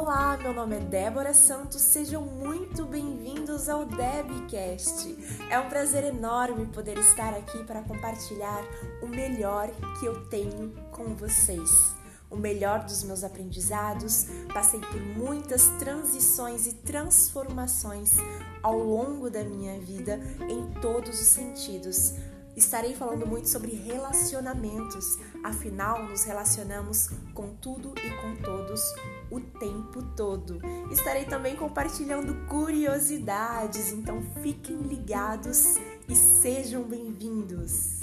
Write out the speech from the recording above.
Olá, meu nome é Débora Santos, sejam muito bem-vindos ao Debcast. É um prazer enorme poder estar aqui para compartilhar o melhor que eu tenho com vocês. O melhor dos meus aprendizados, passei por muitas transições e transformações ao longo da minha vida em todos os sentidos Estarei falando muito sobre relacionamentos, afinal, nos relacionamos com tudo e com todos o tempo todo. Estarei também compartilhando curiosidades, então fiquem ligados e sejam bem-vindos!